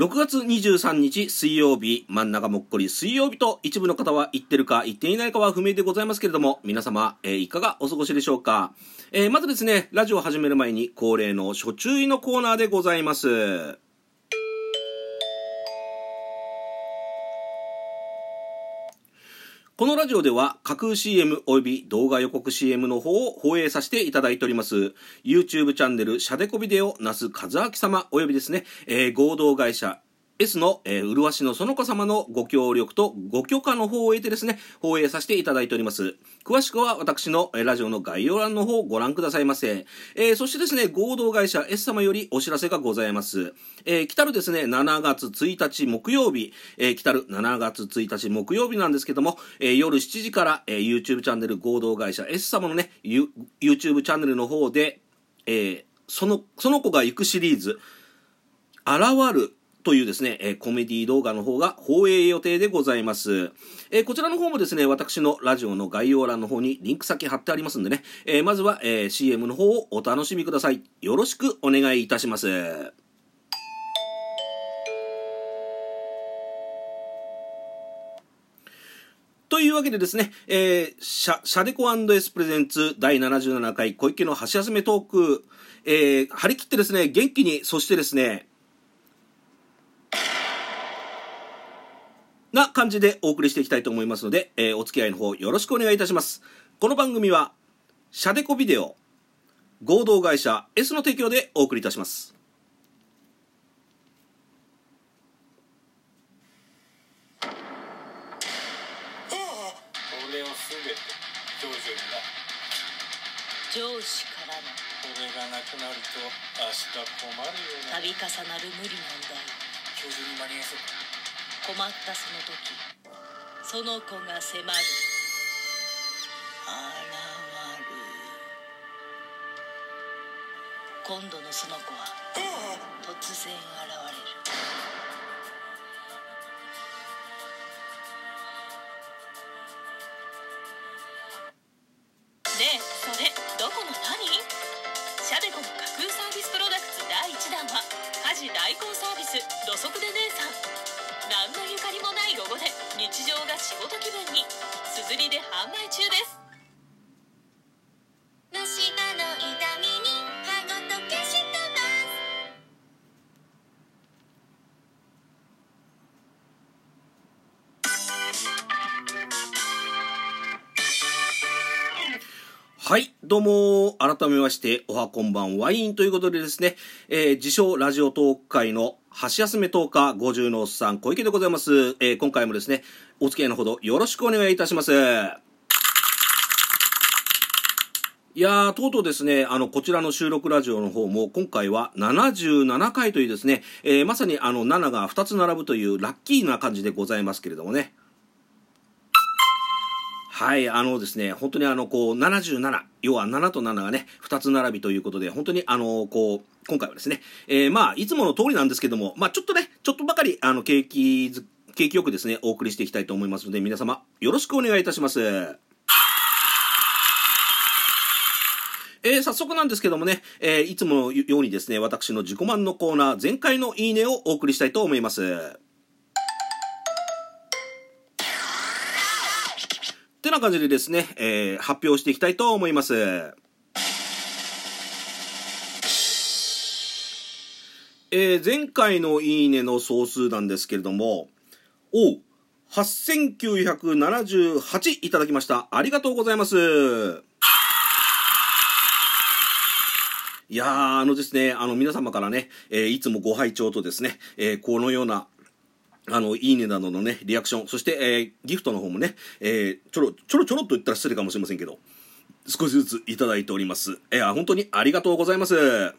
6月23日水曜日、真ん中もっこり水曜日と一部の方は言ってるか言っていないかは不明でございますけれども、皆様、えー、いかがお過ごしでしょうか？えー、まずですね、ラジオを始める前に恒例の初注意のコーナーでございます。このラジオでは架空 CM 及び動画予告 CM の方を放映させていただいております。YouTube チャンネルシャデコビデオ那須和明様及びですね、えー、合同会社 S の、えー、麗しのその子様のご協力とご許可の方を得てですね、放映させていただいております。詳しくは私の、えー、ラジオの概要欄の方をご覧くださいませ。えー、そしてですね、合同会社 S 様よりお知らせがございます。えー、来たるですね、7月1日木曜日、えー、来たる7月1日木曜日なんですけども、えー、夜7時から、えー、YouTube チャンネル合同会社 S 様のね、YouTube チャンネルの方で、えー、その、その子が行くシリーズ、現るというですね、えコメディ動画の方が放映予定でございます。えこちらの方もですね、私のラジオの概要欄の方にリンク先貼ってありますんでね、えまずは、え CM の方をお楽しみください。よろしくお願いいたします。というわけでですね、えー、シャ、シャデコエスプレゼンツ第77回小池の箸休めトーク、えー、張り切ってですね、元気に、そしてですね、な感じでお送りしていきたいと思いますので、えー、お付き合いの方よろしくお願いいたします。この番組は、シャデコビデオ、合同会社 S の提供でお送りいたします。上司からの。これがなくなると明日困るよ度重なる無理なんだよ。今日中に間に合いそうか困ったその時。その子が迫る。現る。今度のその子は突然現れ日常が仕事気分に。すずりで販売中です。虫歯の痛みに歯ごと消し飛はい。どうも、改めまして、おはこんばんワインということでですね、えー、自称ラジオトーク会の箸休め10日50のおっさん小池でございます、えー、今回もですねお付き合いのほどよろしくお願いいたしますいやー、とうとうですね、あの、こちらの収録ラジオの方も、今回は77回というですね、えー、まさにあの、7が2つ並ぶというラッキーな感じでございますけれどもね。はい、あのですね、本当にあの、こう、77、要は7と7がね、2つ並びということで、本当にあの、こう、今回はですね、えー、まあ、いつもの通りなんですけども、まあ、ちょっとね、ちょっとばかり、あの、景気、景気よくですね、お送りしていきたいと思いますので、皆様、よろしくお願いいたします。えー、早速なんですけどもね、えー、いつものようにですね、私の自己満のコーナー、前回のいいねをお送りしたいと思います。てな感じでですね、えー、発表していきたいと思います。えー、前回のいいねの総数なんですけれども、おう、8978いただきました。ありがとうございます。いやー、あのですね、あの皆様からね、えー、いつもご拝聴とですね、えー、このような、あの、いいねなどのね、リアクション、そして、えー、ギフトの方もね、えー、ちょろ、ちょろちょろっと言ったら失礼かもしれませんけど、少しずついただいております。えー、本当にありがとうございます。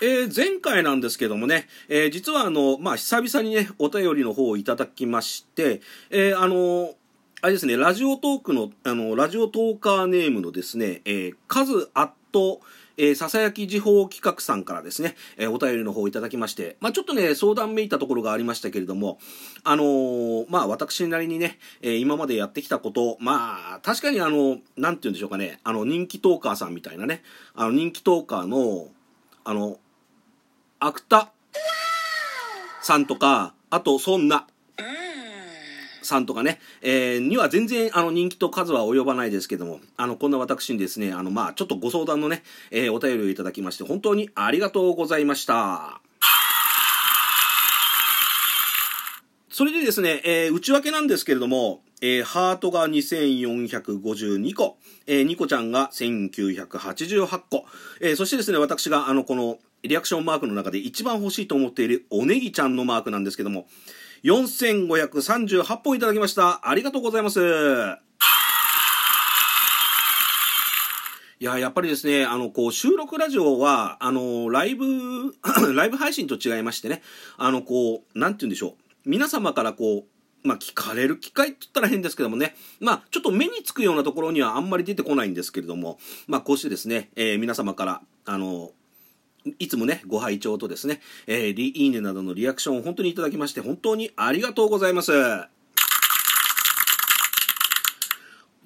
えー、前回なんですけどもね、えー、実はあの、まあ、久々にね、お便りの方をいただきまして、えー、あの、あれですね、ラジオトークの、あの、ラジオトーカーネームのですね、えー、カズアット、えー、ささやき時報企画さんからですね、えー、お便りの方をいただきまして、まあ、ちょっとね、相談めいたところがありましたけれども、あのー、まあ、私なりにね、え、今までやってきたこと、まあ、確かにあの、なんて言うんでしょうかね、あの、人気トーカーさんみたいなね、あの、人気トーカーの、あの、アクタさんとか、あと、そんなさんとかね、えーには全然あの人気と数は及ばないですけども、あの、こんな私にですね、あの、まあ、ちょっとご相談のね、えーお便りをいただきまして、本当にありがとうございました。それでですね、えー内訳なんですけれども、えーハートが2452個、えーニコちゃんが1988個、えーそしてですね、私があの、この、リアクションマークの中で一番欲しいと思っているおネギちゃんのマークなんですけども、4538本いただきました。ありがとうございます。いや、やっぱりですね、あの、こう、収録ラジオは、あの、ライブ、ライブ配信と違いましてね、あの、こう、なんて言うんでしょう。皆様からこう、まあ、聞かれる機会って言ったら変ですけどもね、まあ、ちょっと目につくようなところにはあんまり出てこないんですけれども、まあ、こうしてですね、えー皆様から、あの、いつもね、ご拝聴とですね、えーいいねなどのリアクションを本当にいただきまして、本当にありがとうございます。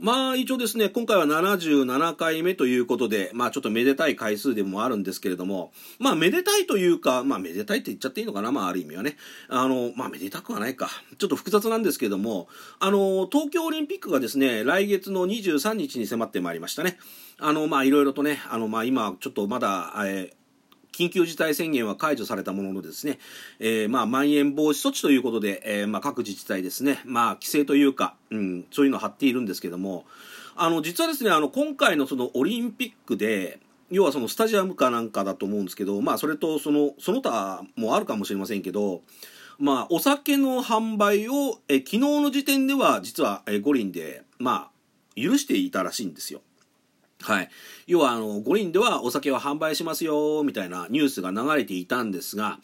まあ、一応ですね、今回は77回目ということで、まあちょっとめでたい回数でもあるんですけれども、まあめでたいというか、まあめでたいって言っちゃっていいのかな、まあある意味はね。あの、まあめでたくはないか。ちょっと複雑なんですけれども、あの、東京オリンピックがですね、来月の23日に迫ってまいりましたね。あの、まあいろいろとね、あの、まあ今、ちょっとまだ、えー緊急事態宣言は解除されたもののですね、えーまあ、まん延防止措置ということで、えーまあ、各自治体ですね、まあ、規制というか、うん、そういうのを張っているんですけども、あの、実はですね、あの、今回のそのオリンピックで、要はそのスタジアムかなんかだと思うんですけど、まあ、それとその、その他もあるかもしれませんけど、まあ、お酒の販売を、え昨日の時点では、実は、え五輪で、まあ、許していたらしいんですよ。はい。要は、あの、五輪ではお酒は販売しますよ、みたいなニュースが流れていたんですが、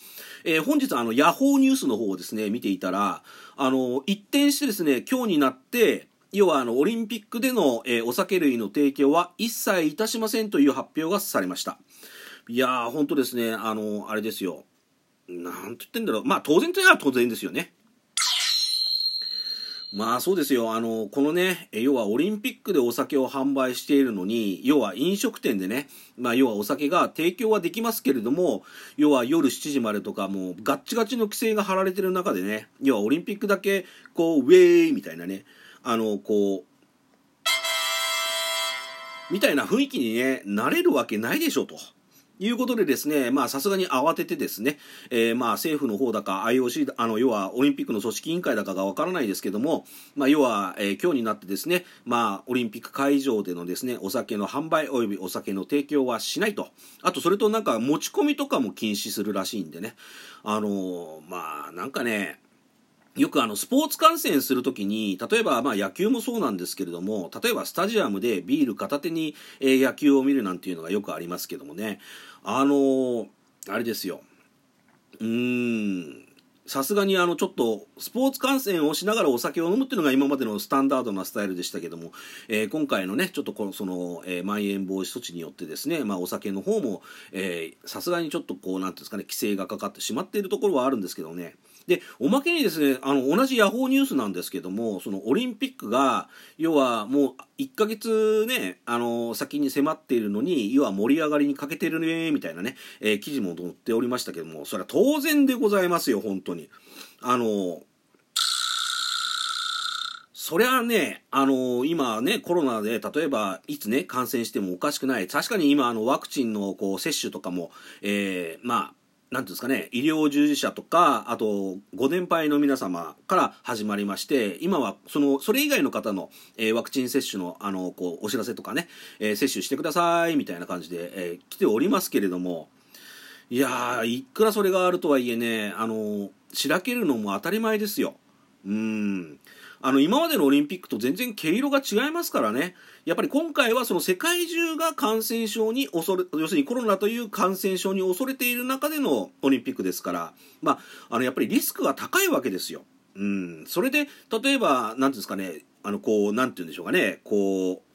えー本日、あの、ヤホーニュースの方をですね、見ていたら、あの、一転してですね、今日になって、要は、あの、オリンピックでの、えーお酒類の提供は一切いたしませんという発表がされました。いやー、本当ですね、あの、あれですよ。なんて言ってんだろう。まあ、当然といえば当然ですよね。まあそうですよ。あの、このね、要はオリンピックでお酒を販売しているのに、要は飲食店でね、まあ要はお酒が提供はできますけれども、要は夜7時までとかもうガッチガチの規制が張られてる中でね、要はオリンピックだけ、こう、ウェーイみたいなね、あの、こう、みたいな雰囲気にね、なれるわけないでしょと。いうことでですね、まあさすがに慌ててですね、えーまあ政府の方だか IOC、あの、要はオリンピックの組織委員会だかがわからないですけども、まあ要は、えー今日になってですね、まあオリンピック会場でのですね、お酒の販売及びお酒の提供はしないと。あとそれとなんか持ち込みとかも禁止するらしいんでね、あのーまあなんかね、よくあのスポーツ観戦するときに、例えばまあ野球もそうなんですけれども、例えばスタジアムでビール片手に、野球を見るなんていうのがよくありますけどもね、あのーあれですよ。うーん。さすがにあのちょっとスポーツ観戦をしながらお酒を飲むっていうのが今までのスタンダードなスタイルでしたけども、えー今回のねちょっとこのその、えーまん延防止措置によってですね、まあ、お酒の方もさすがにちょっとこうなんていうんですかね規制がかかってしまっているところはあるんですけどねでおまけにですねあの同じヤホーニュースなんですけどもそのオリンピックが要はもう1ヶ月ねあの先に迫っているのに要は盛り上がりに欠けてるねみたいなね、えー記事も載っておりましたけどもそれは当然でございますよ本当にあのそりゃね、あの今ね、コロナで、例えば、いつね、感染してもおかしくない。確かに今、あの、ワクチンの、こう、接種とかも、えーまあ、なんていうんですかね、医療従事者とか、あと、ご年配の皆様から始まりまして、今は、その、それ以外の方の、えーワクチン接種の、あの、こう、お知らせとかね、えー接種してください、みたいな感じで、えー来ておりますけれども、いやー、いくらそれがあるとはいえね、あの、しらけるのも当たり前ですよ。うん。あの、今までのオリンピックと全然毛色が違いますからね。やっぱり今回はその世界中が感染症に恐れ、要するにコロナという感染症に恐れている中でのオリンピックですから、まあ、あの、やっぱりリスクが高いわけですよ。うん。それで、例えば、なんていうんですかね、あの、こう、なんて言うんでしょうかね、こう、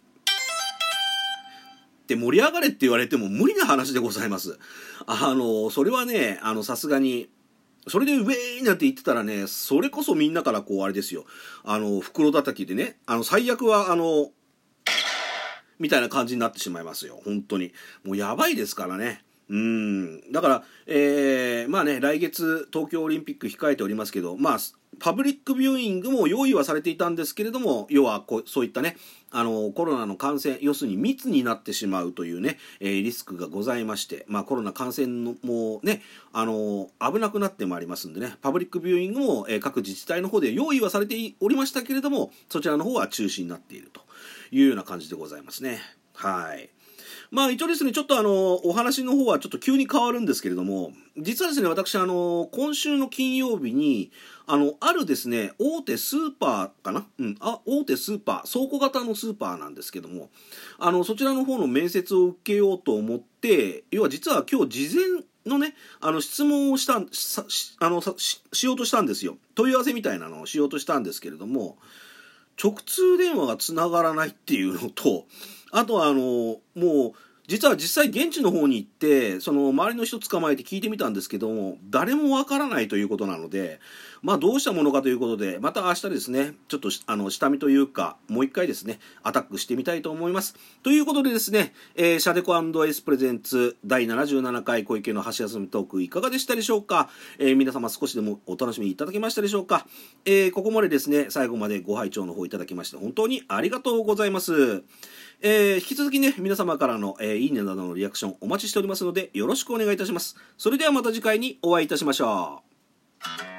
って盛り上がれって言われても無理な話でございます。あの、それはね、あの、さすがに、それでウェーイなんて言ってたらね、それこそみんなからこう、あれですよ。あの、袋叩きでね、あの、最悪は、あの、みたいな感じになってしまいますよ。本当に。もうやばいですからね。うんだから、えーまあね、来月、東京オリンピック控えておりますけど、まあ、パブリックビューイングも用意はされていたんですけれども、要はこうそういったね、あのコロナの感染、要するに密になってしまうというね、えーリスクがございまして、まあ、コロナ感染のもね、あの危なくなってまいりますんでね、パブリックビューイングも、えー各自治体の方で用意はされておりましたけれども、そちらの方は中止になっているというような感じでございますね。はい。まあ一応ですね、ちょっとあの、お話の方はちょっと急に変わるんですけれども、実はですね、私あの、今週の金曜日に、あの、あるですね、大手スーパーかな？うん、あ、大手スーパー、倉庫型のスーパーなんですけども、あの、そちらの方の面接を受けようと思って、要は実は今日事前のね、あの、質問をした、しあの、ししようとしたんですよ。問い合わせみたいなのをしようとしたんですけれども、直通電話がつながらないっていうのとあとはあのもう実は実際現地の方に行ってその周りの人捕まえて聞いてみたんですけども誰もわからないということなのでまあどうしたものかということでまた明日ですねちょっとあの下見というかもう一回ですねアタックしてみたいと思いますということでですね、えーシャデコエスプレゼンツ第77回小池の橋休みトークいかがでしたでしょうか、えー皆様少しでもお楽しみいただけましたでしょうか、えーここまでですね最後までご拝聴の方いただきまして本当にありがとうございますえー引き続きね、皆様からの、えーいいねなどのリアクションお待ちしておりますので、よろしくお願いいたします。それではまた次回にお会いいたしましょう。